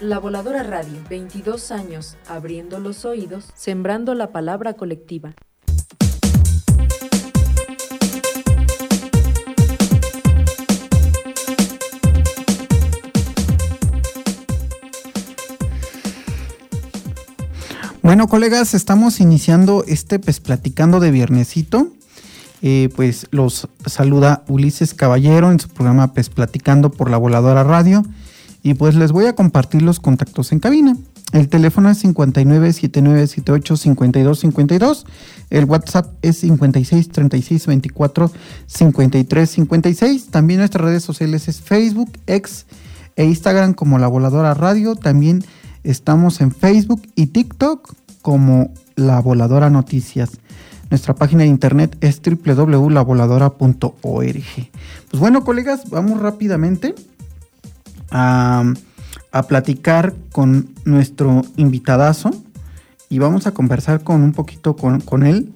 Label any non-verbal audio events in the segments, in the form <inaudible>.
La Voladora Radio, 22 años, abriendo los oídos, sembrando la palabra colectiva. Bueno, colegas, estamos iniciando este pues platicando de viernesito. Eh, pues los saluda Ulises Caballero en su programa Pues Platicando por la Voladora Radio. Y pues les voy a compartir los contactos en cabina. El teléfono es 5979785252. El WhatsApp es 5636245356. También nuestras redes sociales es Facebook, X e Instagram como La Voladora Radio. También estamos en Facebook y TikTok como La Voladora Noticias. Nuestra página de internet es www.lavoladora.org. Pues bueno, colegas, vamos rápidamente a, platicar con nuestro invitadazo y vamos a conversar con un poquito con, él.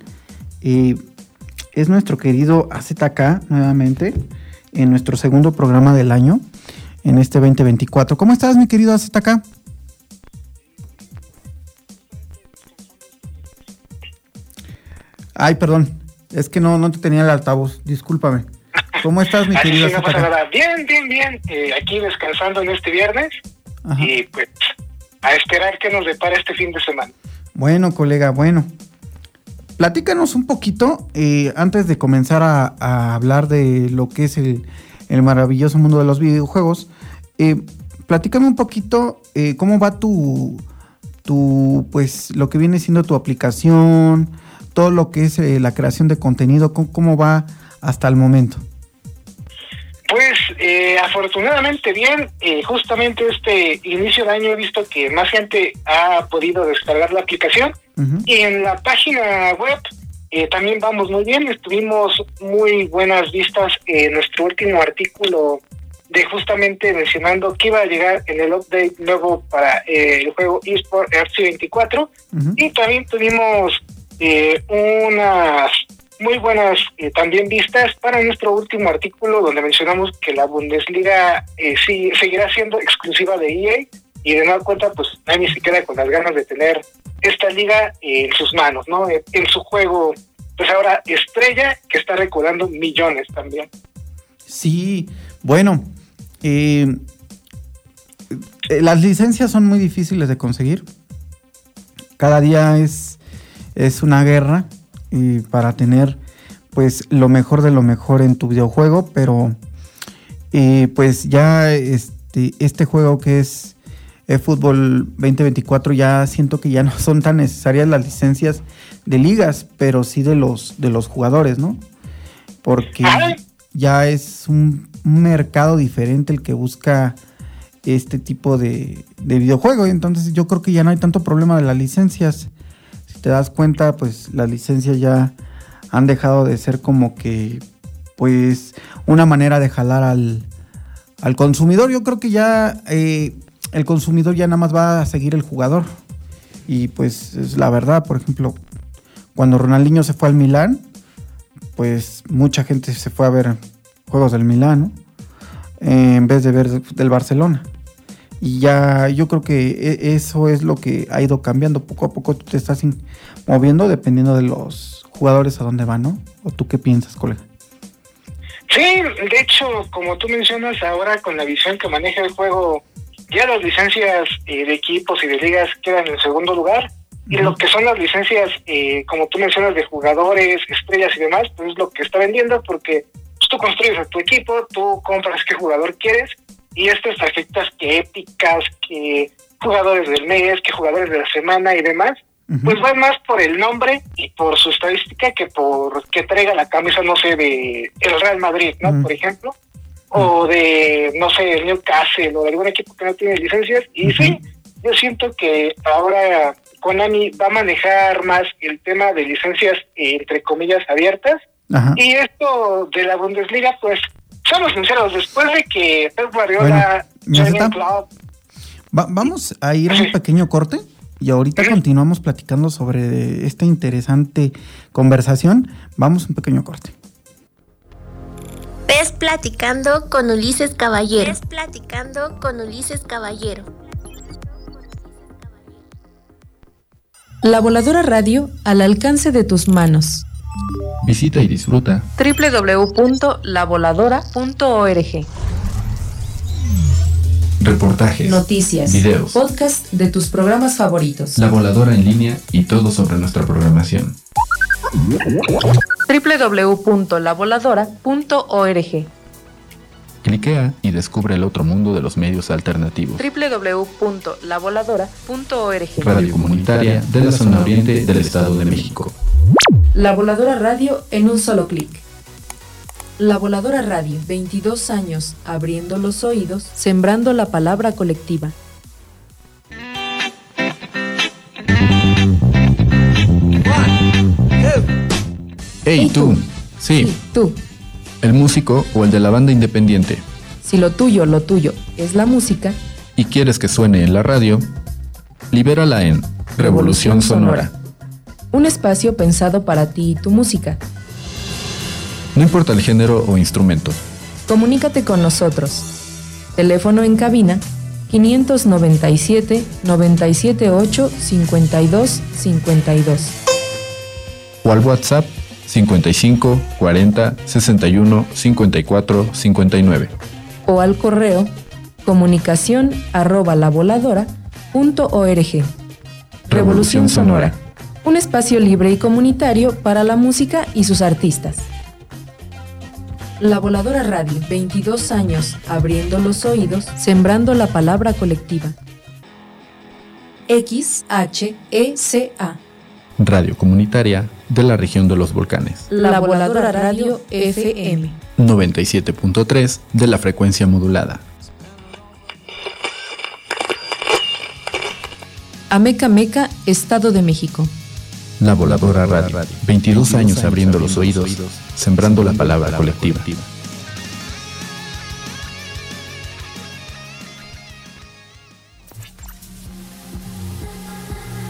Eh, es nuestro querido AZK nuevamente en nuestro segundo programa del año en este 2024. ¿Cómo estás, mi querido AZK? Ay, perdón, es que no, no te tenía el altavoz, discúlpame. ¿Cómo estás, mi querido? Bien, bien, bien. Eh, aquí descansando en este viernes y pues a esperar que nos depara este fin de semana. Bueno, colega, bueno. Platícanos un poquito, eh, antes de comenzar a, hablar de lo que es el, maravilloso mundo de los videojuegos, eh, platícame un poquito eh, cómo va tu, tu, pues, lo que viene siendo tu aplicación, todo lo que es la creación de contenido, cómo va hasta el momento. Pues eh, afortunadamente bien, eh, justamente este inicio de año he visto que más gente ha podido descargar la aplicación. Y en la página web eh, también vamos muy bien, estuvimos muy buenas vistas en nuestro último artículo de justamente mencionando que iba a llegar en el update nuevo para el juego eSport RC24 y también tuvimos unas muy buenas eh, también vistas para nuestro último artículo donde mencionamos que la Bundesliga eh, sí, seguirá siendo exclusiva de EA y de nueva cuenta pues nadie se queda con las ganas de tener esta liga en sus manos, ¿no? En, su juego, pues ahora estrella que está recordando millones también. Sí, bueno, eh, las licencias son muy difíciles de conseguir. Cada día es, es una guerra y para tener pues lo mejor de lo mejor en tu videojuego, pero eh, pues ya este, este juego que es fútbol 2024 ya siento que ya no son tan necesarias las licencias de ligas, pero sí de los de los jugadores, ¿no? Porque ya es un, mercado diferente el que busca este tipo de, de videojuego. Entonces yo creo que ya no hay tanto problema de las licencias te das cuenta, pues las licencias ya han dejado de ser como que, pues, una manera de jalar al, al consumidor. Yo creo que ya eh, el consumidor ya nada más va a seguir el jugador. Y pues es la verdad, por ejemplo, cuando Ronaldinho se fue al Milán, pues mucha gente se fue a ver juegos del Milán, en vez de ver del Barcelona. Y ya yo creo que e, eso es lo que ha ido cambiando. Poco a poco tú te estás moviendo dependiendo de los jugadores a dónde van, ¿no? ¿O tú qué piensas, colega? Sí, de hecho, como tú mencionas, ahora con la visión que maneja el juego, ya las licencias eh, de equipos y de ligas quedan en segundo lugar. Y lo que son las licencias, eh, como tú mencionas, de jugadores, estrellas y demás, pues es lo que está vendiendo porque pues, tú construyes a tu equipo, tú compras qué jugador quieres y estas tarjetas que épicas, que jugadores del mes, que jugadores de la semana y demás, pues van más por el nombre y por su estadística que por que traiga la camisa, no sé, de el Real Madrid, ¿no? Por ejemplo, o de, no sé, el Newcastle o de algún equipo que no tiene licencias. Y sí, yo siento que ahora Konami va a manejar más el tema de licencias entre comillas abiertas y esto de la Bundesliga pues somos sinceros después de que Pep Guardiola vamos a ir a un pequeño corte y ahorita continuamos platicando sobre esta interesante conversación. Vamos a un pequeño corte. Ves platicando con Ulises Caballero. Ves platicando con Ulises Caballero. La voladora radio al alcance de tus manos. Visita y disfruta www.lavoladora.org. Reportajes, noticias, videos, podcast de tus programas favoritos. La voladora en línea y todo sobre nuestra programación www.lavoladora.org. Cliquea y descubre el otro mundo de los medios alternativos. www.lavoladora.org. Radio comunitaria de la zona oriente del Estado de México. La Voladora Radio en un solo clic. La Voladora Radio, 22 años abriendo los oídos, sembrando la palabra colectiva. Hey, tú. Sí. Tú. El músico o el de la banda independiente. Si lo tuyo, lo tuyo es la música. Y quieres que suene en la radio, libérala en Revolución Sonora. Un espacio pensado para ti y tu música. No importa el género o instrumento. Comunícate con nosotros. Teléfono en cabina 597 978 52 52. O al WhatsApp 55 40 61 54 59. O al correo comunicación arroba la voladora punto org. Revolución Sonora. Un espacio libre y comunitario para la música y sus artistas. La Voladora Radio, 22 años abriendo los oídos, sembrando la palabra colectiva. XHECA. Radio comunitaria de la región de los volcanes. La Voladora Radio FM. 97.3 de la frecuencia modulada. Ameca Meca, Estado de México. La Voladora Radio. 22 años abriendo los oídos, sembrando la palabra colectiva.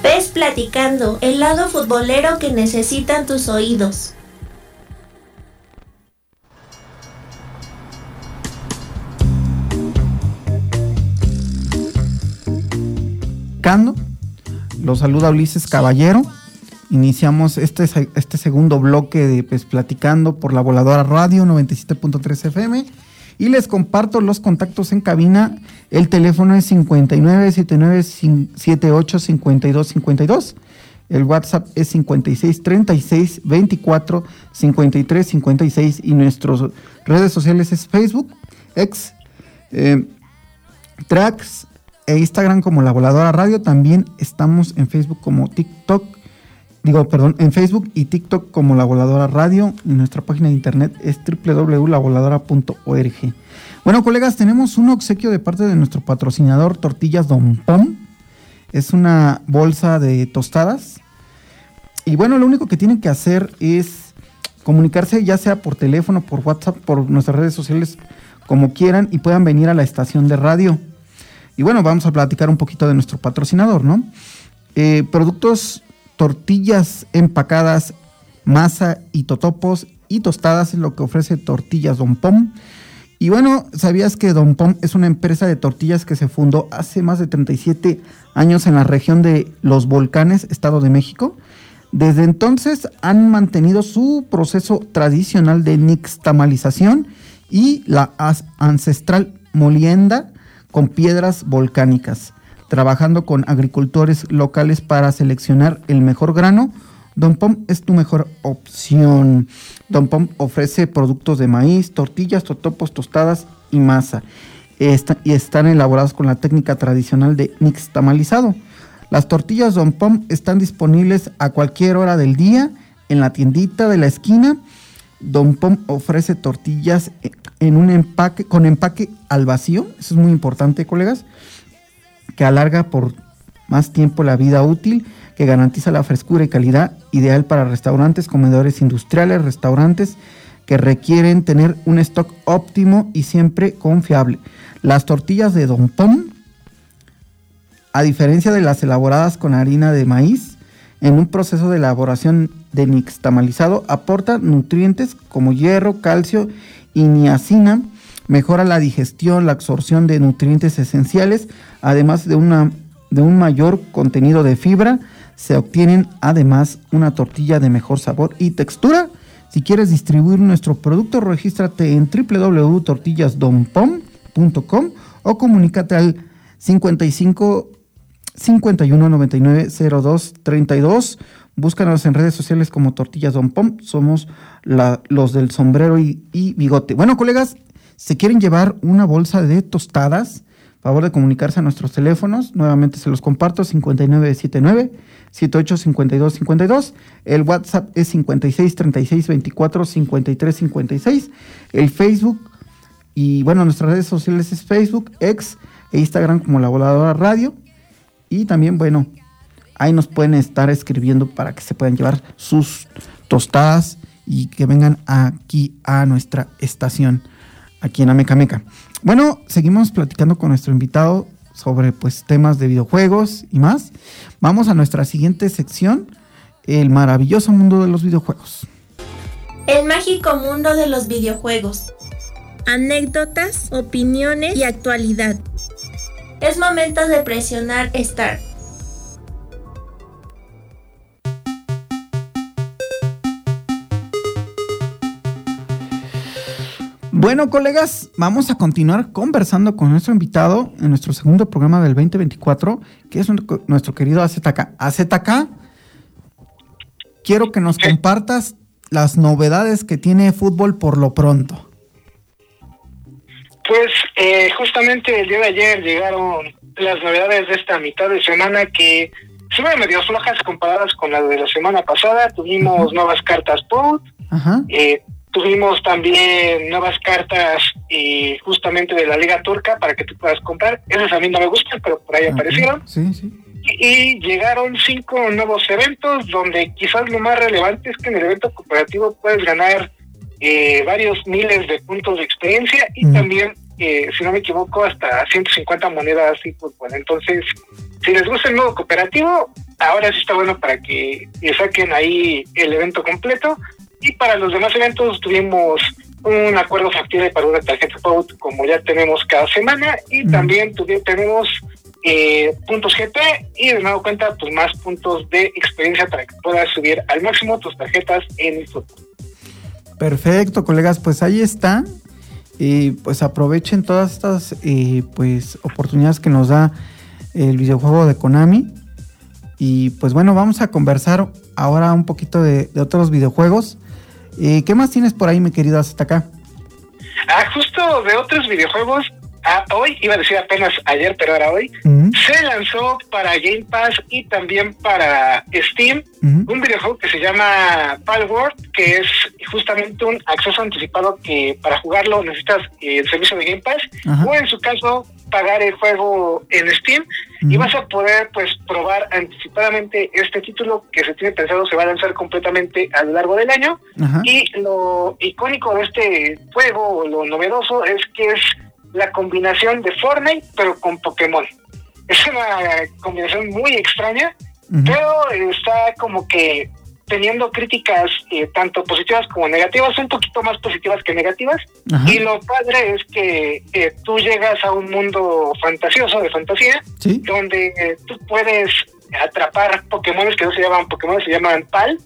Ves platicando, el lado futbolero que necesitan tus oídos. Cando, los saluda Ulises Caballero. Iniciamos este, este segundo bloque de pues, Platicando por la Voladora Radio 97.3 FM y les comparto los contactos en cabina. El teléfono es 5979785252. El WhatsApp es 5636 24 53 56 y nuestras redes sociales es Facebook, X, eh, Tracks e Instagram como La Voladora Radio. También estamos en Facebook como TikTok digo, perdón, en Facebook y TikTok como La Voladora Radio. Y nuestra página de internet es www.lavoladora.org. Bueno, colegas, tenemos un obsequio de parte de nuestro patrocinador Tortillas Don Pom. Es una bolsa de tostadas. Y bueno, lo único que tienen que hacer es comunicarse ya sea por teléfono, por WhatsApp, por nuestras redes sociales, como quieran, y puedan venir a la estación de radio. Y bueno, vamos a platicar un poquito de nuestro patrocinador, ¿no? Eh, productos tortillas empacadas, masa y totopos y tostadas es lo que ofrece Tortillas Don Pom. Y bueno, ¿sabías que Don Pom es una empresa de tortillas que se fundó hace más de 37 años en la región de Los Volcanes, Estado de México? Desde entonces han mantenido su proceso tradicional de nixtamalización y la ancestral molienda con piedras volcánicas trabajando con agricultores locales para seleccionar el mejor grano, Don Pom es tu mejor opción. Don Pom ofrece productos de maíz, tortillas, totopos, tostadas y masa. y están elaborados con la técnica tradicional de nixtamalizado. Las tortillas Don Pom están disponibles a cualquier hora del día en la tiendita de la esquina. Don Pom ofrece tortillas en un empaque con empaque al vacío. Eso es muy importante, colegas que alarga por más tiempo la vida útil, que garantiza la frescura y calidad ideal para restaurantes, comedores industriales, restaurantes que requieren tener un stock óptimo y siempre confiable. Las tortillas de Don Pom, a diferencia de las elaboradas con harina de maíz, en un proceso de elaboración de nixtamalizado, aportan nutrientes como hierro, calcio y niacina, mejora la digestión, la absorción de nutrientes esenciales, además de, una, de un mayor contenido de fibra, se obtienen además una tortilla de mejor sabor y textura. Si quieres distribuir nuestro producto, regístrate en www.tortillasdonpom.com o comunícate al 55 51 99 02 32. Búscanos en redes sociales como Tortillas Don Pom. Somos los del sombrero y, bigote. Bueno, colegas, se quieren llevar una bolsa de tostadas, favor de comunicarse a nuestros teléfonos. Nuevamente se los comparto: 5979 785252. El WhatsApp es 56 36 24 53 56. El Facebook y bueno, nuestras redes sociales es Facebook, X e Instagram como La Voladora Radio. Y también, bueno, ahí nos pueden estar escribiendo para que se puedan llevar sus tostadas y que vengan aquí a nuestra estación, aquí en Amecameca. Bueno, seguimos platicando con nuestro invitado sobre pues temas de videojuegos y más. Vamos a nuestra siguiente sección, el maravilloso mundo de los videojuegos. El mágico mundo de los videojuegos. Anécdotas, opiniones y actualidad. Es momento de presionar Start. Bueno, colegas, vamos a continuar conversando con nuestro invitado en nuestro segundo programa del 2024, que es nuestro querido AZK. AZK, quiero que nos compartas las novedades que tiene fútbol por lo pronto. Pues eh, justamente el día de ayer llegaron las novedades de esta mitad de semana que se ven medio flojas comparadas con la de la semana pasada. Tuvimos nuevas cartas POT, eh, tuvimos también nuevas cartas eh, justamente de la Liga Turca para que tú puedas comprar. Esas a mí no me gustan, pero por ahí aparecieron. Sí, sí. Y, llegaron cinco nuevos eventos donde quizás lo más relevante es que en el evento cooperativo puedes ganar eh, varios miles de puntos de experiencia y también, eh, si no me equivoco, hasta 150 monedas y pues bueno, entonces, si les gusta el modo cooperativo, ahora sí está bueno para que saquen ahí el evento completo y para los demás eventos tuvimos un acuerdo factible para una tarjeta POUT como ya tenemos cada semana y también tenemos eh, puntos GP y de nuevo cuenta pues más puntos de experiencia para que puedas subir al máximo tus tarjetas en el. Perfecto, colegas, pues ahí está. Y pues aprovechen todas estas eh, pues oportunidades que nos da el videojuego de Konami. Y pues bueno, vamos a conversar ahora un poquito de, otros videojuegos. Eh, ¿Qué más tienes por ahí, mi querido hasta acá? Ah, justo de otros videojuegos, ah, hoy, iba a decir apenas ayer, pero ahora hoy, se lanzó para Game Pass y también para Steam un videojuego que se llama Palworld, que es justamente un acceso anticipado que para jugarlo necesitas el servicio de Game Pass. O en su caso pagar el juego en Steam y vas a poder pues probar anticipadamente este título que se tiene pensado se va a lanzar completamente a lo largo del año. Y lo icónico de este juego, lo novedoso es que es la combinación de Fortnite pero con Pokémon. Es una combinación muy extraña, pero está como que teniendo críticas eh, tanto positivas como negativas, un poquito más positivas que negativas. Y lo padre es que eh, tú llegas a un mundo fantasioso, de fantasía, donde eh, tú puedes atrapar Pokémon que no se llaman Pokémon, se llaman PAL.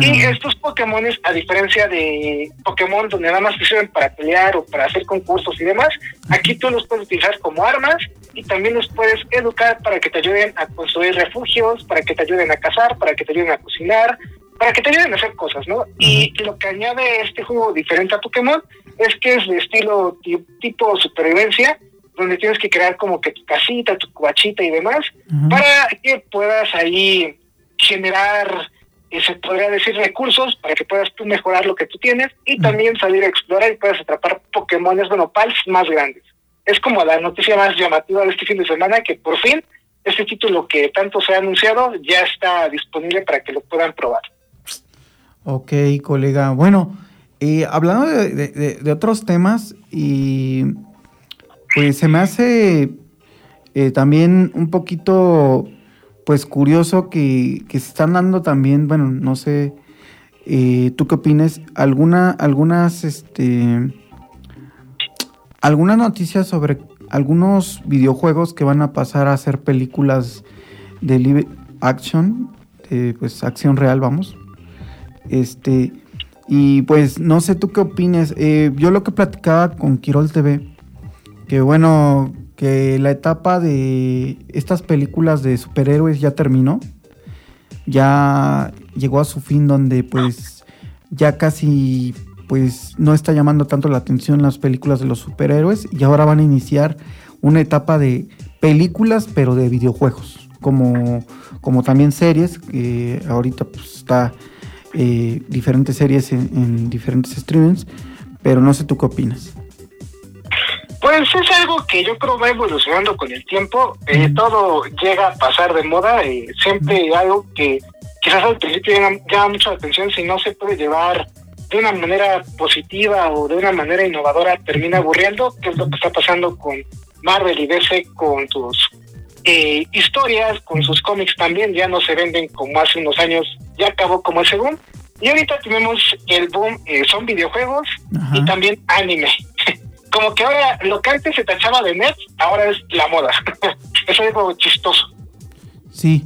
Y estos Pokémon, a diferencia de Pokémon donde nada más te sirven para pelear o para hacer concursos y demás, aquí tú los puedes utilizar como armas y también los puedes educar para que te ayuden a construir refugios, para que te ayuden a cazar, para que te ayuden a cocinar, para que te ayuden a hacer cosas, ¿no? Y lo que añade este juego diferente a Pokémon es que es de estilo tipo supervivencia, donde tienes que crear como que tu casita, tu cubachita y demás, para que puedas ahí generar, eh, se podría decir, recursos para que puedas tú mejorar lo que tú tienes y también salir a explorar y puedas atrapar Pokémones, bueno, pals más grandes es como la noticia más llamativa de este fin de semana, que por fin este título que tanto se ha anunciado ya está disponible para que lo puedan probar. Ok, colega. Bueno, hablando de, otros temas, y pues se me hace eh, también un poquito pues curioso que, que, se están dando también, bueno, no sé, eh, ¿tú qué opinas? Alguna, algunas, este, algunas noticias sobre algunos videojuegos que van a pasar a ser películas de live action, pues acción real, vamos. Este, y pues no sé tú qué opines. Eh, yo lo que platicaba con Quirol TV, que bueno, que la etapa de estas películas de superhéroes ya terminó. Ya llegó a su fin donde pues ya casi pues no está llamando tanto la atención las películas de los superhéroes y ahora van a iniciar una etapa de películas pero de videojuegos como, como también series que ahorita pues está eh, diferentes series en, diferentes streamings, pero no sé tú qué opinas. Pues es algo que yo creo va evolucionando con el tiempo. Eh, todo llega a pasar de moda. y siempre algo que quizás al principio llama, mucho la atención, si no se puede llevar de una manera positiva o de una manera innovadora, termina aburriendo, que es lo que está pasando con Marvel y DC con sus eh, historias, con sus cómics también, ya no se venden como hace unos años, ya acabó como el segundo. Y ahorita tenemos el boom, eh, son videojuegos y también anime. <laughs> como que ahora lo que antes se tachaba de net, ahora es la moda. <laughs> es algo chistoso. Sí.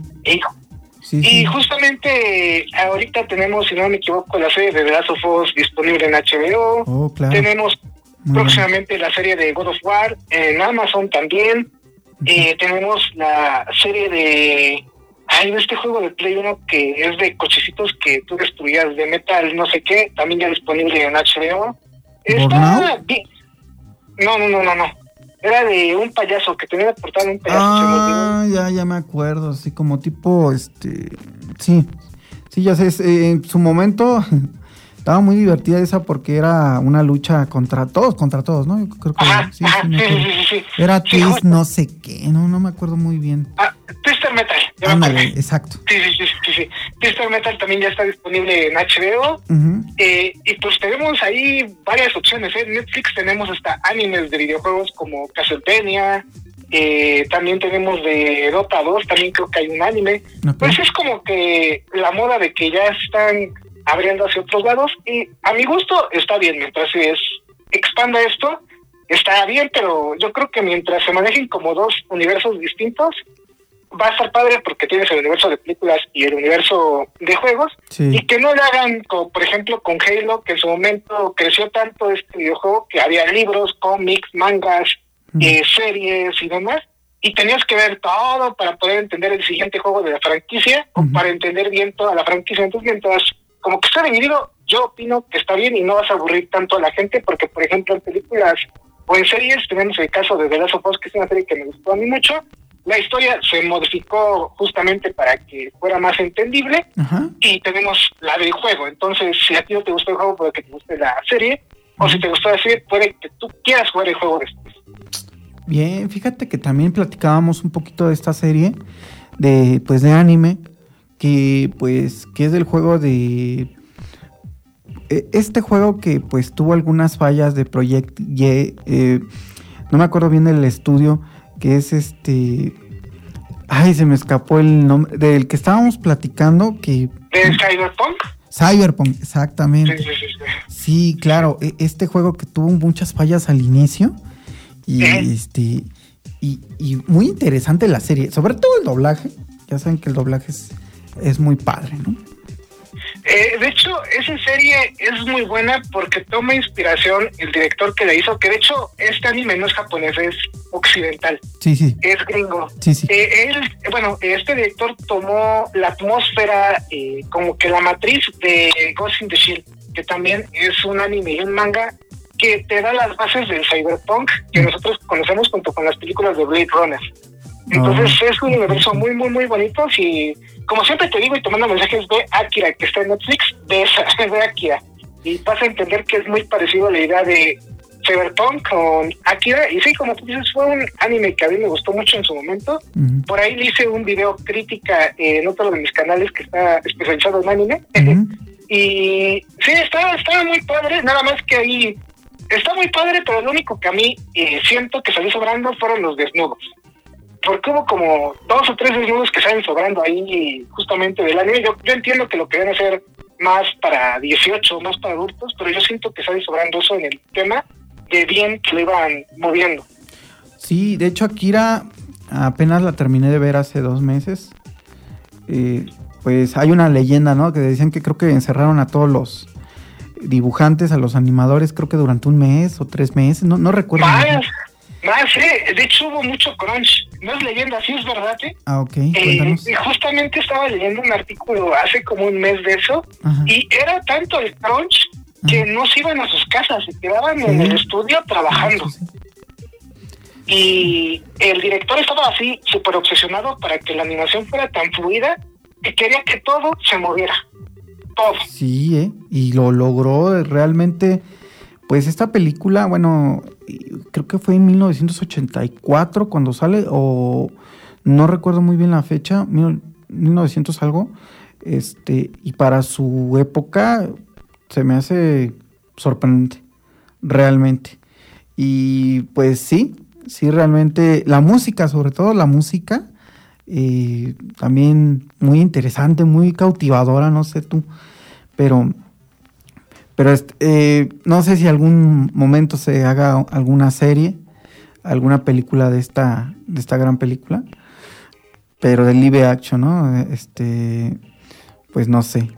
Y, justamente ahorita tenemos, si no me equivoco, la serie de The Last of Us disponible en HBO. Oh, claro. Tenemos próximamente la serie de God of War en Amazon también. Eh, tenemos la serie de. Hay este juego de Play 1 que es de cochecitos que tú destruías de metal, no sé qué, también ya disponible en HBO. Está bien. No, no, no, no, no. Era de un payaso que tenía portada un payaso. Ah, ya, ya me acuerdo, así como tipo, este, sí, sí, ya sé, eh, en su momento <laughs> estaba muy divertida esa porque era una lucha contra todos, contra todos, ¿no? creo que sí, sí, sí, Era Twist no sé qué, no, no me acuerdo muy bien. Ah, Twister Metal. Ándale, exacto. Sí, sí, sí, sí, sí. Twister Metal también ya está disponible en HBO. eh, y pues tenemos ahí varias opciones. ¿eh? En Netflix tenemos hasta animes de videojuegos como Castlevania. Eh, también tenemos de Dota 2, también creo que hay un anime. Pues es como que la moda de que ya están abriendo hacia otros lados y a mi gusto está bien mientras es expanda esto está bien pero yo creo que mientras se manejen como dos universos distintos va a estar padre porque tienes el universo de películas y el universo de juegos y que no le hagan como por ejemplo con Halo que en su momento creció tanto este videojuego que había libros cómics mangas eh, series y demás y tenías que ver todo para poder entender el siguiente juego de la franquicia o para entender bien toda la franquicia. Entonces mientras como que está dividido, yo opino que está bien y no vas a aburrir tanto a la gente, porque por ejemplo en películas o en series tenemos el caso de The Last of Us, que es una serie que me gustó a mí mucho. La historia se modificó justamente para que fuera más entendible y tenemos la del juego. Entonces, si a ti no te gustó el juego, puede que te guste la serie, o si te gustó la serie, puede que tú quieras jugar el juego después. Bien, fíjate que también platicábamos un poquito de esta serie de pues de anime que pues que es del juego de e, este juego que pues tuvo algunas fallas de Project Y, eh, no me acuerdo bien del estudio, que es este, ay, se me escapó el nombre, del que estábamos platicando, que... ¿De Cyberpunk? Cyberpunk, exactamente. Sí, sí, sí, sí, claro, e, este juego que tuvo muchas fallas al inicio y este y, y muy interesante la serie, sobre todo el doblaje, ya saben que el doblaje es es muy padre, ¿no? Eh, de hecho, esa serie es muy buena porque toma inspiración el director que la hizo, que de hecho este anime no es japonés, es occidental. Sí, sí. Es gringo. Sí, sí. Eh, él, bueno, este director tomó la atmósfera eh, como que la matriz de Ghost in the Shield, que también es un anime y un manga que te da las bases del cyberpunk que mm. nosotros conocemos junto con las películas de Blade Runner. Entonces ah. es un universo muy, muy, muy bonito. Y como siempre te digo y tomando mensajes de Akira, que está en Netflix, de esa, <laughs> de Akira. Y vas a entender que es muy parecido a la idea de Cyberpunk con Akira. Y sí, como tú dices, fue un anime que a mí me gustó mucho en su momento. Por ahí le hice un video crítica en otro de mis canales que está especializado en anime. <laughs> y sí, estaba, estaba muy padre, nada más que ahí está muy padre, pero lo único que a mí eh, siento que salió sobrando fueron los desnudos. Porque hubo como dos o tres desnudos que salen sobrando ahí justamente del anime. Yo, yo entiendo que lo querían hacer más para 18, más para adultos, pero yo siento que sale sobrando eso en el tema de bien que lo iban moviendo. Sí, de hecho Akira apenas la terminé de ver hace dos meses. Eh, pues hay una leyenda, ¿no? Que decían que creo que encerraron a todos los dibujantes, a los animadores, creo que durante un mes o tres meses, no, no recuerdo. Más, eh. De hecho hubo mucho crunch. No es leyenda, sí es verdad, ¿eh? Ah, ok. Eh, justamente estaba leyendo un artículo hace como un mes de eso y era tanto el crunch que no se iban a sus casas, se quedaban en el estudio trabajando. Y el director estaba así, súper obsesionado para que la animación fuera tan fluida que quería que todo se moviera. Todo. Sí, ¿eh? y lo logró realmente. Pues esta película, bueno, creo que fue en 1984 cuando sale, o no recuerdo muy bien la fecha, 1900 algo. Este, y para su época se me hace sorprendente, realmente. Y pues sí, sí, realmente la música, sobre todo la música, eh, también muy interesante, muy cautivadora, no sé tú, pero, pero eh, no sé si algún momento se haga alguna serie, alguna película de esta, de esta gran película, pero de live action, ¿no? Este, pues no sé.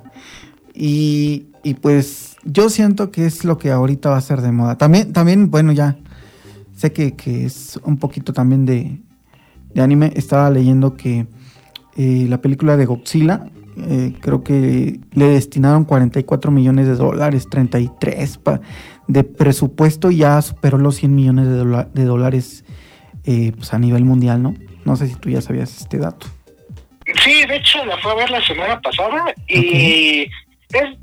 Y, y pues yo siento que es lo que ahorita va a ser de moda. También, también bueno, ya sé que, es un poquito también de, anime. Estaba leyendo que eh, la película de Godzilla, eh, creo que le destinaron 44 millones de dólares, 33 de presupuesto, ya superó los 100 millones de, dólares eh, pues a nivel mundial, ¿no? No sé si tú ya sabías este dato. Sí, de hecho la fue a ver la semana pasada y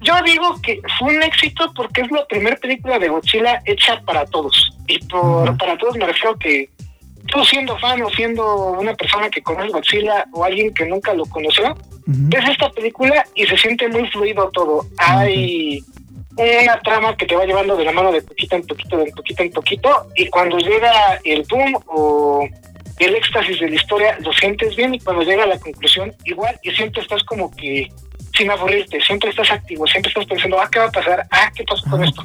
yo digo que fue un éxito porque es la primera película de Godzilla hecha para todos. Y por para todos me refiero que tú siendo fan o siendo una persona que conoce Godzilla o alguien que nunca lo conoció, ves esta película y se siente muy fluido todo. Hay una trama que te va llevando de la mano de poquito en poquito, de poquito en poquito, y cuando llega el boom o el éxtasis de la historia, lo sientes bien, y cuando llega a la conclusión, igual, y siempre estás como que sin aburrirte, siempre estás activo, siempre estás pensando, ah, ¿qué va a pasar? Ah, ¿qué pasó con ah, esto?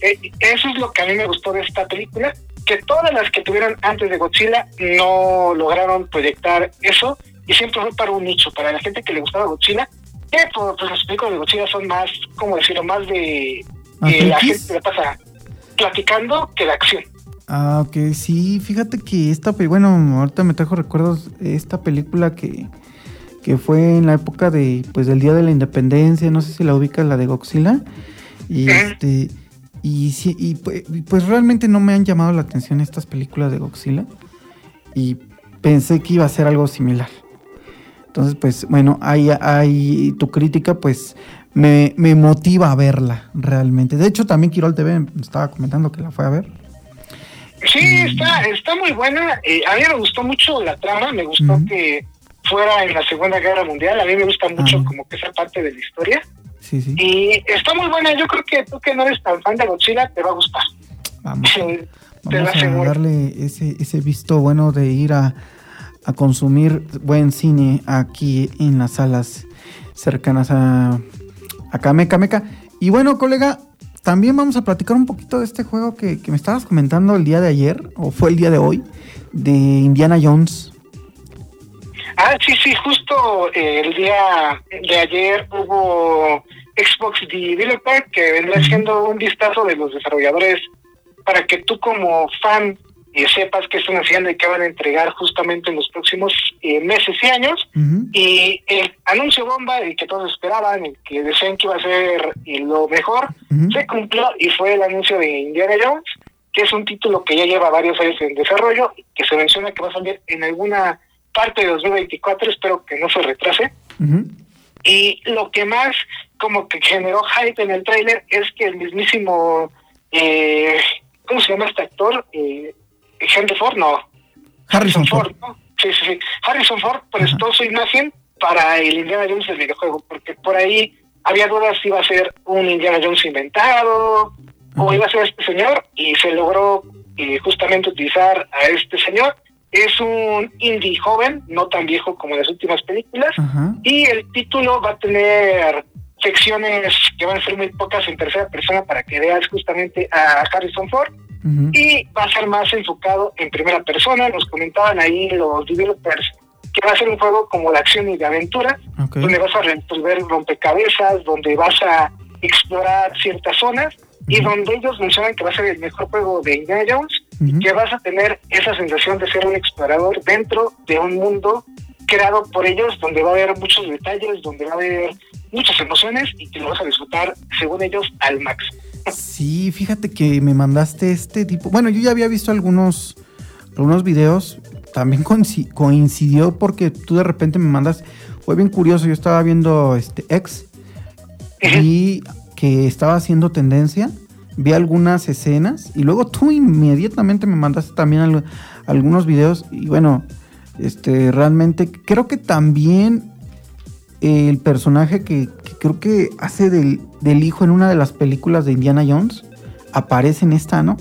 Eh, eso es lo que a mí me gustó de esta película, que todas las que tuvieron antes de Godzilla no lograron proyectar eso y siempre fue para un nicho, para la gente que le gustaba Godzilla, que pues, pues las películas de Godzilla son más, como decirlo, más de la gente le pasa platicando que de acción. Ah, ok, sí, fíjate que esta, bueno, ahorita me trajo recuerdos esta película que que fue en la época de pues del Día de la Independencia, no sé si la ubicas la de Godzilla y este y, y, pues realmente no me han llamado la atención estas películas de Godzilla y pensé que iba a ser algo similar. Entonces, pues bueno, ahí hay tu crítica pues me, motiva a verla realmente. De hecho, también Quirol TV me estaba comentando que la fue a ver. Sí, está, está muy buena. Eh, a mí me gustó mucho la trama, me gustó que fuera en la Segunda Guerra Mundial. A mí me gusta mucho como que esa parte de la historia. Sí, sí. Y está muy buena. Yo creo que tú que no eres tan fan de Godzilla, te va a gustar. Vamos, vamos a darle ese, ese visto bueno de ir a, a consumir buen cine aquí en las salas cercanas a, a Cameca Meca. Y bueno, colega, también vamos a platicar un poquito de este juego que, que me estabas comentando el día de ayer, o fue el día de hoy, de Indiana Jones. Ah, sí, sí, justo eh, el día de ayer hubo Xbox Developer que vendrá siendo un vistazo de los desarrolladores para que tú como fan eh, sepas qué están haciendo y qué van a entregar justamente en los próximos eh, meses y años. Y el anuncio bomba, el que todos esperaban, el que decían que iba a ser lo mejor, se cumplió y fue el anuncio de Indiana Jones, que es un título que ya lleva varios años en desarrollo, que se menciona que va a salir en alguna parte de 2024, espero que no se retrase. Y lo que más como que generó hype en el tráiler es que el mismísimo eh, ¿cómo se llama este actor? Eh, Henry Ford, no. Harrison, Ford. Sí, sí, sí. Harrison Ford prestó su imagen para el Indiana Jones del videojuego, porque por ahí había dudas si iba a ser un Indiana Jones inventado o iba a ser este señor y se logró eh, justamente utilizar a este señor. Es un indie joven, no tan viejo como las últimas películas, y el título va a tener secciones que van a ser muy pocas en tercera persona para que veas justamente a Harrison Ford y va a ser más enfocado en primera persona. Nos comentaban ahí los developers que va a ser un juego como de acción y de aventura, donde vas a resolver rompecabezas, donde vas a explorar ciertas zonas y donde ellos mencionan que va a ser el mejor juego de Indiana Jones que vas a tener esa sensación de ser un explorador dentro de un mundo creado por ellos, donde va a haber muchos detalles, donde va a haber muchas emociones y que lo vas a disfrutar, según ellos, al máximo. Sí, fíjate que me mandaste este tipo. Bueno, yo ya había visto algunos, algunos videos. También coincidió porque tú de repente me mandas. Fue bien curioso. Yo estaba viendo este X y que estaba haciendo tendencia. Vi algunas escenas y luego tú inmediatamente me mandaste también algunos videos. Y bueno, este realmente creo que también el personaje que, creo que hace del, hijo en una de las películas de Indiana Jones aparece en esta, ¿no?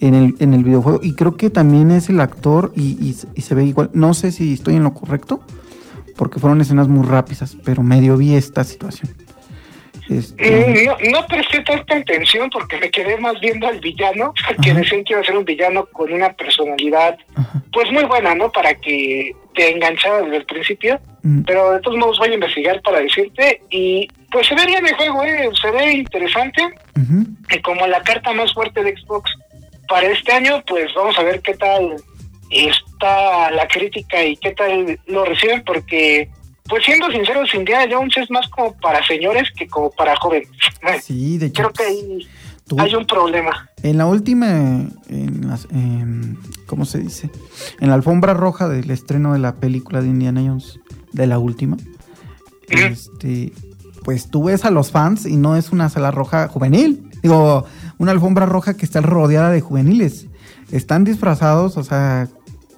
En el, en el videojuego. Y creo que también es el actor y, se ve igual. No sé si estoy en lo correcto, porque fueron escenas muy rápidas, pero medio vi esta situación. Este, no, no presté tanta atención porque me quedé más viendo al villano, <laughs> que decían que iba a ser un villano con una personalidad pues muy buena, ¿no? Para que te enganchara desde el principio. Mm. Pero de todos modos voy a investigar para decirte y pues se ve bien el juego, ¿eh? se ve interesante. Y como la carta más fuerte de Xbox para este año, pues vamos a ver qué tal está la crítica y qué tal lo reciben porque pues siendo sinceros, Indiana Jones es más como para señores que como para jóvenes. <laughs> Sí, de hecho. Creo que hay, hay un problema. En la última, en ¿cómo se dice? En la alfombra roja del estreno de la película de Indiana Jones, de la última, este, pues tú ves a los fans y no es una sala roja juvenil. Digo, una alfombra roja que está rodeada de juveniles. Están disfrazados, o sea,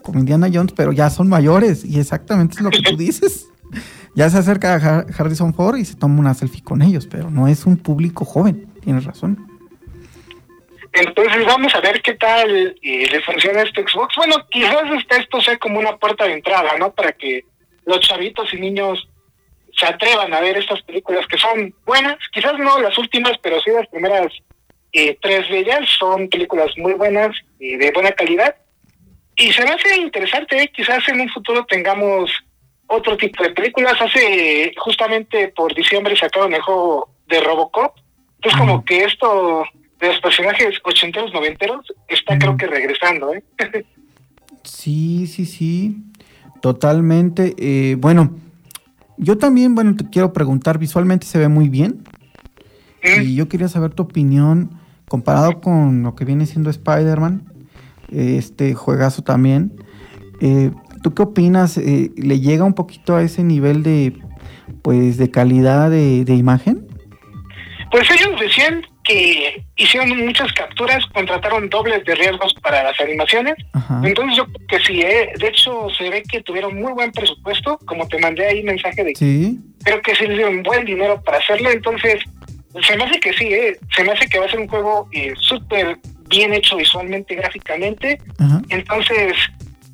como Indiana Jones, pero ya son mayores. Y exactamente es lo que tú <laughs> dices ya se acerca a Harrison Ford y se toma una selfie con ellos, pero no es un público joven, tienes razón. Entonces vamos a ver qué tal eh, le funciona este Xbox. Bueno, quizás este, esto sea como una puerta de entrada, ¿no? Para que los chavitos y niños se atrevan a ver estas películas que son buenas, quizás no las últimas, pero sí las primeras eh, tres de ellas son películas muy buenas y de buena calidad. Y se me hace interesante, ¿eh? quizás en un futuro tengamos otro tipo de películas. Hace justamente por diciembre sacaron el juego de Robocop. Es como que esto de los personajes ochenteros, noventeros está creo que regresando, ¿eh? <laughs> sí, sí, sí. Totalmente. Eh, bueno, yo también, bueno, te quiero preguntar, visualmente se ve muy bien. ¿Mm? Y yo quería saber tu opinión comparado con lo que viene siendo Spider-Man, este juegazo también. Eh, ¿Tú qué opinas? Eh, ¿Le llega un poquito a ese nivel de, pues, de calidad de, imagen? Pues ellos decían que hicieron muchas capturas, contrataron dobles de riesgos para las animaciones. Entonces yo creo que sí, eh, de hecho se ve que tuvieron muy buen presupuesto, como te mandé ahí mensaje de ¿Sí? creo que sí les dieron buen dinero para hacerlo, entonces se me hace que sí, eh, se me hace que va a ser un juego eh, súper bien hecho visualmente, gráficamente. Entonces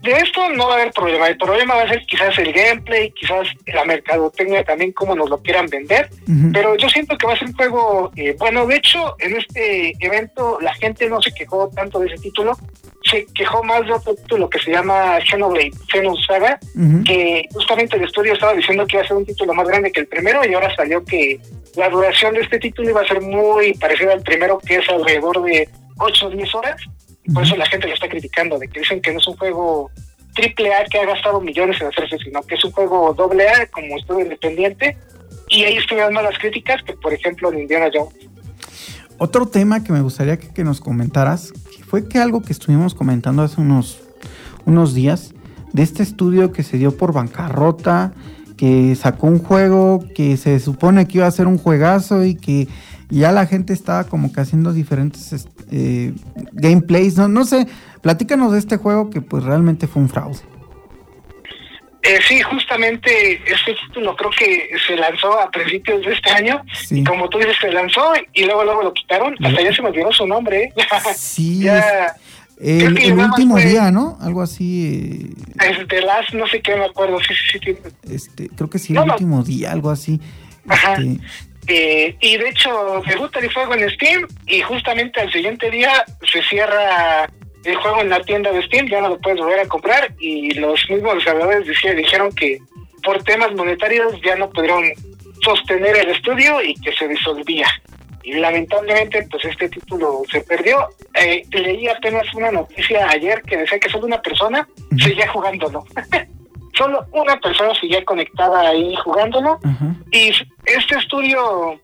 de esto no va a haber problema. El problema va a ser quizás el gameplay, quizás la mercadotecnia también, cómo nos lo quieran vender. Pero yo siento que va a ser un juego eh, bueno. De hecho, en este evento la gente no se quejó tanto de ese título, se quejó más de otro título que se llama Xenoblade Xenos Saga, que justamente el estudio estaba diciendo que iba a ser un título más grande que el primero y ahora salió que la duración de este título iba a ser muy parecida al primero, que es alrededor de 8 o 10 horas. Por eso la gente lo está criticando, de que dicen que no es un juego triple A que ha gastado millones en hacerse, sino que es un juego doble A como estudio independiente. Y ahí estuvieron más las críticas que, por ejemplo, en Indiana Jones. Otro tema que me gustaría que, nos comentaras fue que algo que estuvimos comentando hace unos, unos días de este estudio que se dio por bancarrota, que sacó un juego que se supone que iba a ser un juegazo y que y ya la gente estaba como que haciendo diferentes eh, gameplays, no, no sé, platícanos de este juego que pues realmente fue un fraude. Eh, sí, justamente este título creo que se lanzó a principios de este año. Y como tú dices, se lanzó y luego luego lo quitaron. Hasta ya se me olvidó su nombre. ¿eh? <laughs> Sí. el, último día, ¿no? Algo así. Es de las, no sé qué me acuerdo. Sí, sí, sí. Este, creo que sí, el último día, algo así. Ajá. Este, eh, y de hecho, me gusta el juego en Steam y justamente al siguiente día se cierra el juego en la tienda de Steam, ya no lo puedes volver a comprar y los mismos desarrolladores dijeron que por temas monetarios ya no pudieron sostener el estudio y que se disolvía. Y lamentablemente, pues este título se perdió. Eh, leí apenas una noticia ayer que decía que solo una persona seguía jugándolo. <laughs> solo una persona seguía conectada ahí jugándolo. Y este estudio,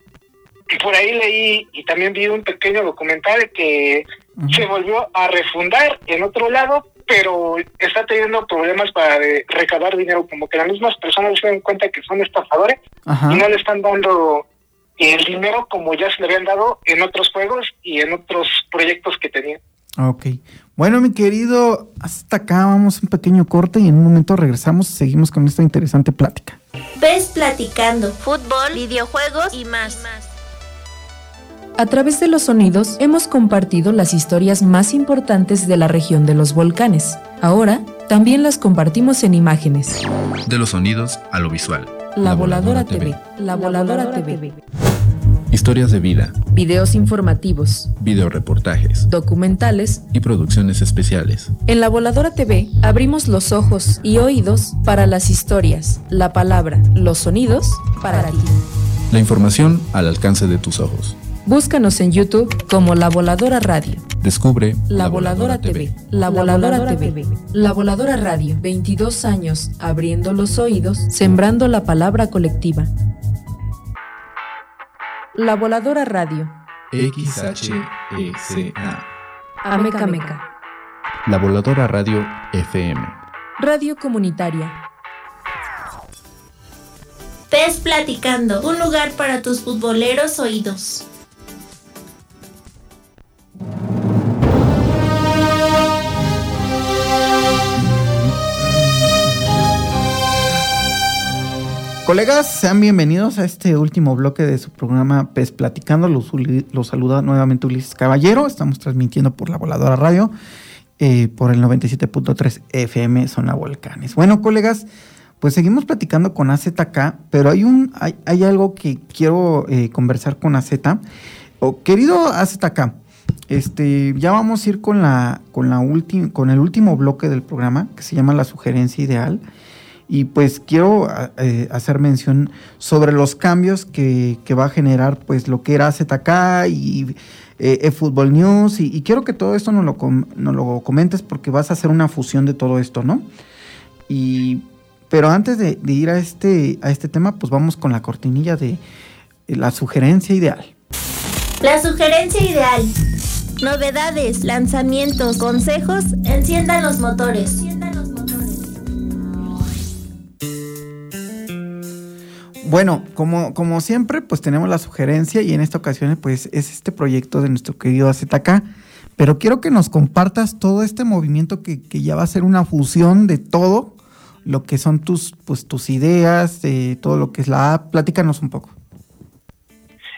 por ahí leí y también vi un pequeño documental que se volvió a refundar en otro lado, pero está teniendo problemas para recabar dinero, como que las mismas personas se dan cuenta que son estafadores y no le están dando el dinero como ya se le habían dado en otros juegos y en otros proyectos que tenían. Ok. Bueno, mi querido, hasta acá vamos un pequeño corte y en un momento regresamos y seguimos con esta interesante plática. Ves platicando fútbol, videojuegos y más. A través de los sonidos hemos compartido las historias más importantes de la región de los volcanes. Ahora también las compartimos en imágenes. De los sonidos a lo visual. La, Voladora, TV. La Voladora, TV. Historias de vida. Videos informativos. Videoreportajes. Documentales. Y producciones especiales. En La Voladora TV abrimos los ojos y oídos para las historias, la palabra, los sonidos para ti. La información al alcance de tus ojos. Búscanos en YouTube como La Voladora Radio. Descubre La, Voladora, TV. La Voladora, TV. La Voladora Radio. 22 años abriendo los oídos, sembrando la palabra colectiva. La Voladora Radio. XHECA. Ameca Meca. La Voladora Radio FM. Radio comunitaria. Pez Platicando, un lugar para tus futboleros oídos. Colegas, sean bienvenidos a este último bloque de su programa PES Platicando. Los, saluda nuevamente Ulises Caballero. Estamos transmitiendo por la Voladora Radio, eh, por el 97.3 FM Zona Volcanes. Bueno, colegas, pues seguimos platicando con AZK, pero hay, un, hay, algo que quiero eh, conversar con AZ. Oh, querido AZK, este, ya vamos a ir con, la, con, la con el último bloque del programa, que se llama La Sugerencia Ideal. Y pues quiero eh, hacer mención sobre los cambios que, va a generar pues lo que era ZK y eh, eFootball News. Y, quiero que todo esto nos lo, lo comentes porque vas a hacer una fusión de todo esto, ¿no? Y, pero antes de, ir a este, a este tema, pues vamos con la cortinilla de la sugerencia ideal. La sugerencia ideal. Novedades, lanzamientos, consejos, enciendan los motores. Bueno, como, como siempre, pues tenemos la sugerencia y en esta ocasión pues es este proyecto de nuestro querido AZK. Pero quiero que nos compartas todo este movimiento que, ya va a ser una fusión de todo lo que son tus, pues, tus ideas, de todo lo que es la app. Platícanos un poco.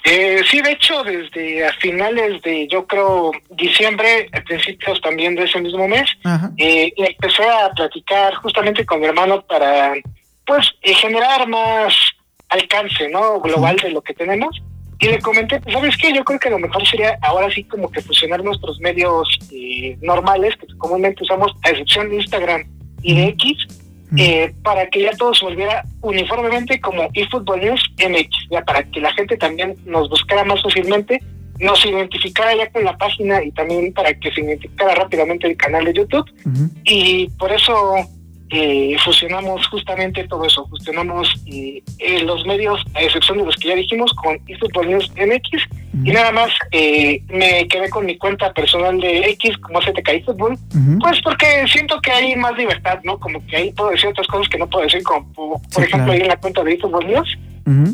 Eh, sí, de hecho, desde a finales de, yo creo, diciembre, a principios también de ese mismo mes, eh, empecé a platicar justamente con mi hermano para, pues, eh, generar más alcance, ¿no? Global de lo que tenemos. Y le comenté, pues, ¿sabes qué? Yo creo que lo mejor sería ahora sí como que fusionar nuestros medios eh, normales, que comúnmente usamos, a excepción de Instagram y de X, eh, para que ya todo se volviera uniformemente como eFootball News MX, ya para que la gente también nos buscara más fácilmente, nos identificara ya con la página y también para que se identificara rápidamente el canal de YouTube. Y por eso eh, fusionamos justamente todo eso, fusionamos eh, eh, los medios, a excepción de los que ya dijimos, con eFootball News MX, y nada más eh, me quedé con mi cuenta personal de X como CTK Fútbol, pues porque siento que hay más libertad, ¿no? Como que ahí puedo decir otras cosas que no puedo decir, como por ejemplo ahí en la cuenta de eFootball News,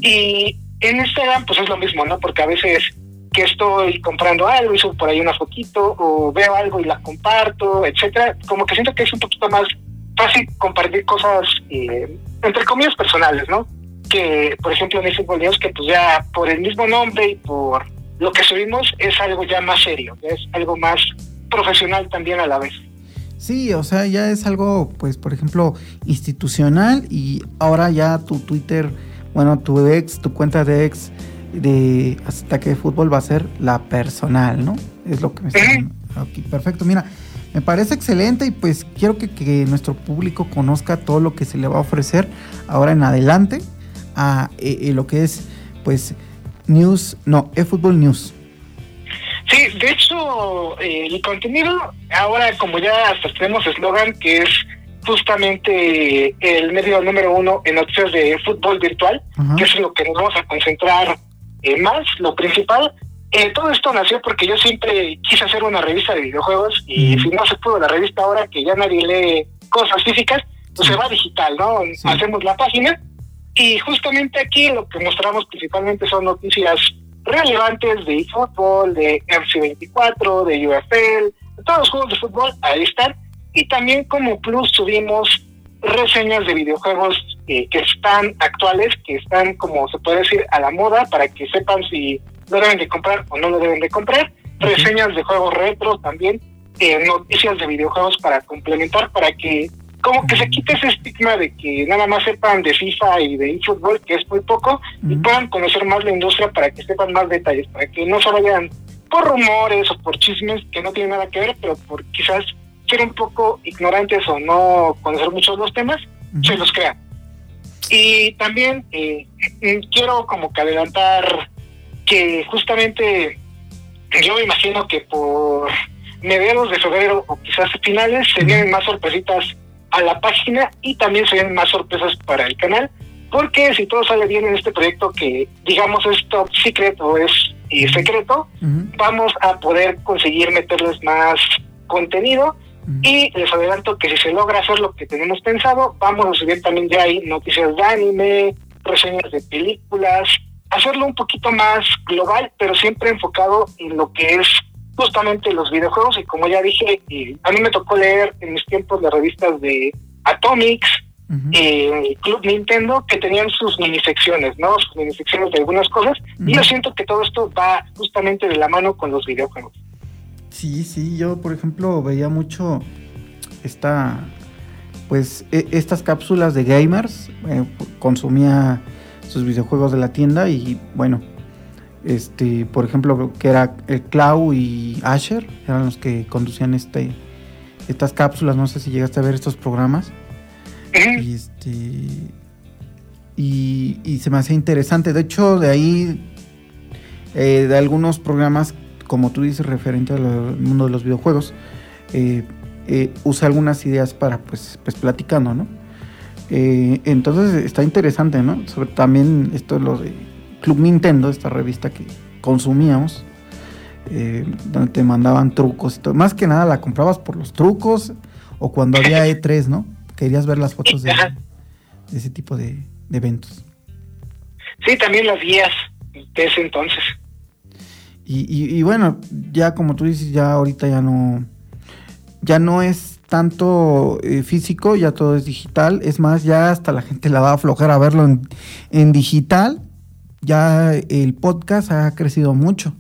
y en Instagram pues es lo mismo, ¿no? Porque a veces que estoy comprando algo y subo por ahí una fotito o veo algo y la comparto, etcétera, como que siento que es un poquito más fácil compartir cosas eh, entre comillas personales, ¿no? Que por ejemplo en ese News que pues ya por el mismo nombre y por lo que subimos es algo ya más serio, es algo más profesional también a la vez. Sí, o sea, ya es algo, pues, por ejemplo, institucional y ahora ya tu Twitter, bueno, tu ex, tu cuenta de ex de hasta que fútbol va a ser la personal, ¿no? Es lo que me está aquí. Perfecto, mira, me parece excelente y pues quiero que, nuestro público conozca todo lo que se le va a ofrecer ahora en adelante a eh, eh, lo que es, pues, News, no, eFootball News. Sí, de hecho, eh, el contenido, ahora como ya hasta tenemos eslogan, que es justamente el medio número uno en noticias de fútbol virtual, que es lo que nos vamos a concentrar eh, más, lo principal. Eh, todo esto nació porque yo siempre quise hacer una revista de videojuegos y si no se pudo la revista ahora que ya nadie lee cosas físicas, pues se va digital, ¿no? Hacemos la página y justamente aquí lo que mostramos principalmente son noticias relevantes de eFootball, de FC24, de UFL, de todos los juegos de fútbol, ahí están. Y también como plus subimos reseñas de videojuegos eh, que están actuales, que están como se puede decir a la moda, para que sepan si lo deben de comprar o no lo deben de comprar. Reseñas de juegos retro también, eh, noticias de videojuegos para complementar, para que como que se quite ese estigma de que nada más sepan de FIFA y de eFootball, que es muy poco, y puedan conocer más la industria para que sepan más detalles, para que no se vayan por rumores o por chismes que no tienen nada que ver, pero por quizás ser un poco ignorantes o no conocer muchos los temas, se los crean. Y también eh, quiero como que adelantar que justamente yo me imagino que por mediados de febrero o quizás finales se vienen más sorpresitas a la página y también se ven más sorpresas para el canal, porque si todo sale bien en este proyecto que digamos es top secret o es secreto, vamos a poder conseguir meterles más contenido. Y les adelanto que si se logra hacer lo que tenemos pensado, vamos a subir también ya ahí noticias de anime, reseñas de películas, hacerlo un poquito más global, pero siempre enfocado en lo que es justamente los videojuegos y como ya dije, eh, a mí me tocó leer en mis tiempos las revistas de Atomics, eh, Club Nintendo, que tenían sus minisecciones, ¿no? Sus minisecciones de algunas cosas, y yo siento que todo esto va justamente de la mano con los videojuegos. Sí, sí, yo por ejemplo veía mucho esta, pues e, estas cápsulas de gamers, eh, consumía sus videojuegos de la tienda y bueno, este, por ejemplo, que era el Clau y Asher, eran los que conducían este, estas cápsulas, no sé si llegaste a ver estos programas. Y este y, se me hacía interesante. De hecho, de ahí, eh, de algunos programas, como tú dices, referente al mundo de los videojuegos, eh, eh, usa algunas ideas para, pues, pues platicando, ¿no? Entonces está interesante, ¿no? Sobre también esto es lo de Club Nintendo, esta revista que consumíamos, eh, donde te mandaban trucos y todo. Más que nada la comprabas por los trucos o cuando había E3, ¿no? Querías ver las fotos de, ese tipo de, eventos. Sí, también las guías de ese entonces. Y, bueno, ya como tú dices, ya ahorita ya no, ya no es tanto eh, físico, ya todo es digital. Es más, ya hasta la gente la va a aflojar a verlo en, digital ya el podcast ha crecido mucho.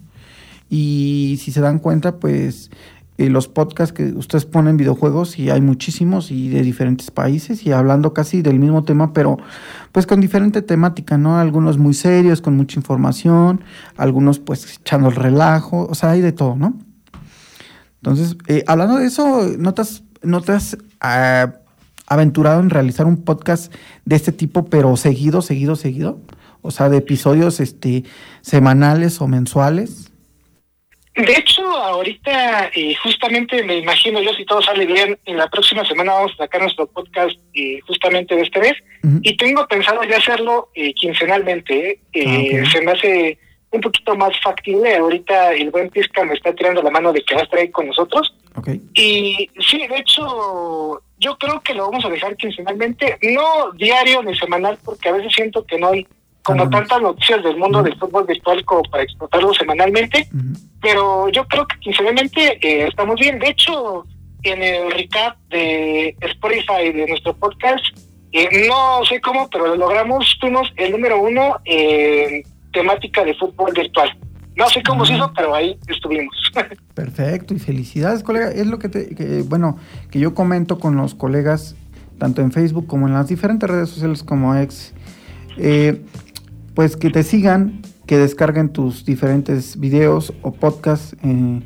Y si se dan cuenta, pues eh, los podcasts que ustedes ponen videojuegos, y hay muchísimos y de diferentes países, y hablando casi del mismo tema, pero pues con diferente temática, ¿no? Algunos muy serios, con mucha información, algunos pues echando el relajo, o sea, hay de todo, ¿no? Entonces, eh, hablando de eso, ¿no te has, no te has ah, aventurado en realizar un podcast de este tipo, pero seguido, seguido, seguido? O sea, de episodios este, semanales o mensuales. De hecho, ahorita eh, justamente me imagino yo, si todo sale bien, en la próxima semana vamos a sacar nuestro podcast eh, justamente de este mes. Y tengo pensado ya hacerlo eh, quincenalmente. Ah, se me hace un poquito más factible. Ahorita el buen Pisca me está tirando la mano de que va a estar ahí con nosotros. Y sí, de hecho, yo creo que lo vamos a dejar quincenalmente, no diario ni semanal, porque a veces siento que no hay como tantas noticias del mundo del fútbol virtual como para explotarlo semanalmente, pero yo creo que sinceramente eh, estamos bien. De hecho, en el recap de Spotify de nuestro podcast, eh, no sé cómo, pero lo logramos, fuimos el número uno en temática de fútbol virtual. No sé cómo se hizo, pero ahí estuvimos. <laughs> Perfecto, y felicidades, colega. Es lo que, te, bueno, que yo comento con los colegas, tanto en Facebook como en las diferentes redes sociales como ex, eh, pues que te sigan, que descarguen tus diferentes videos o podcasts. Eh,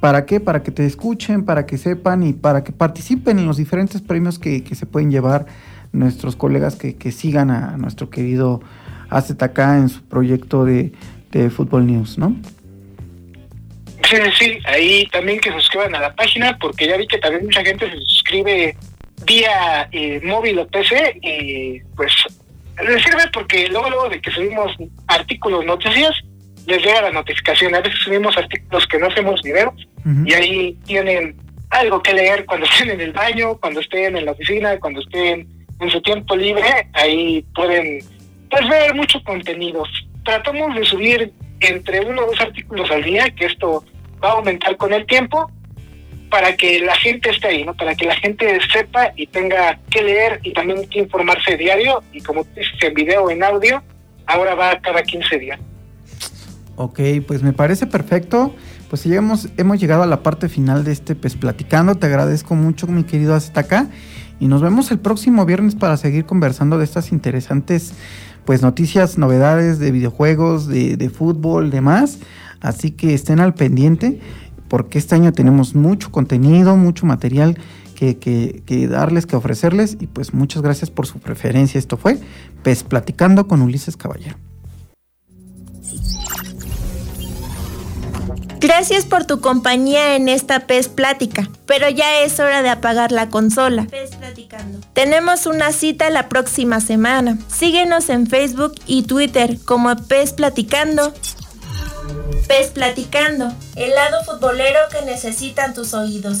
¿Para qué? Para que te escuchen, para que sepan y para que participen en los diferentes premios que, se pueden llevar nuestros colegas que, que sigan a nuestro querido AZK en su proyecto de, de Football News, ¿no? Sí, sí, ahí también que se suscriban a la página porque ya vi que también mucha gente se suscribe vía eh, móvil o PC y pues les sirve porque luego, luego de que subimos artículos, noticias, les llega la notificación. A veces subimos artículos que no hacemos videos y ahí tienen algo que leer cuando <laughs> estén en el baño, cuando estén en la oficina, cuando estén en su tiempo libre, ahí pueden pues ver mucho contenido. Tratamos de subir entre uno o dos artículos al día, que esto va a aumentar con el tiempo, para que la gente esté ahí, ¿no? Para que la gente sepa y tenga que leer y también que informarse diario, y como dices, en video en audio, ahora va cada 15 días. Ok, pues me parece perfecto. Pues llegamos, hemos llegado a la parte final de este pues platicando. Te agradezco mucho, mi querido hasta acá. Y nos vemos el próximo viernes para seguir conversando de estas interesantes pues noticias, novedades de videojuegos, de, de fútbol, demás. Así que estén al pendiente porque este año tenemos mucho contenido, mucho material que, que, que, darles, que ofrecerles. Y pues muchas gracias por su preferencia. Esto fue Pues Platicando con Ulises Caballero. Gracias por tu compañía en esta PES Plática, pero ya es hora de apagar la consola. PES Platicando. Tenemos una cita la próxima semana. Síguenos en Facebook y Twitter como PES Platicando. PES Platicando, el lado futbolero que necesitan tus oídos.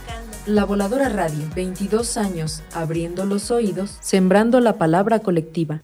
La Voladora Radio, 22 años, abriendo los oídos, sembrando la palabra colectiva.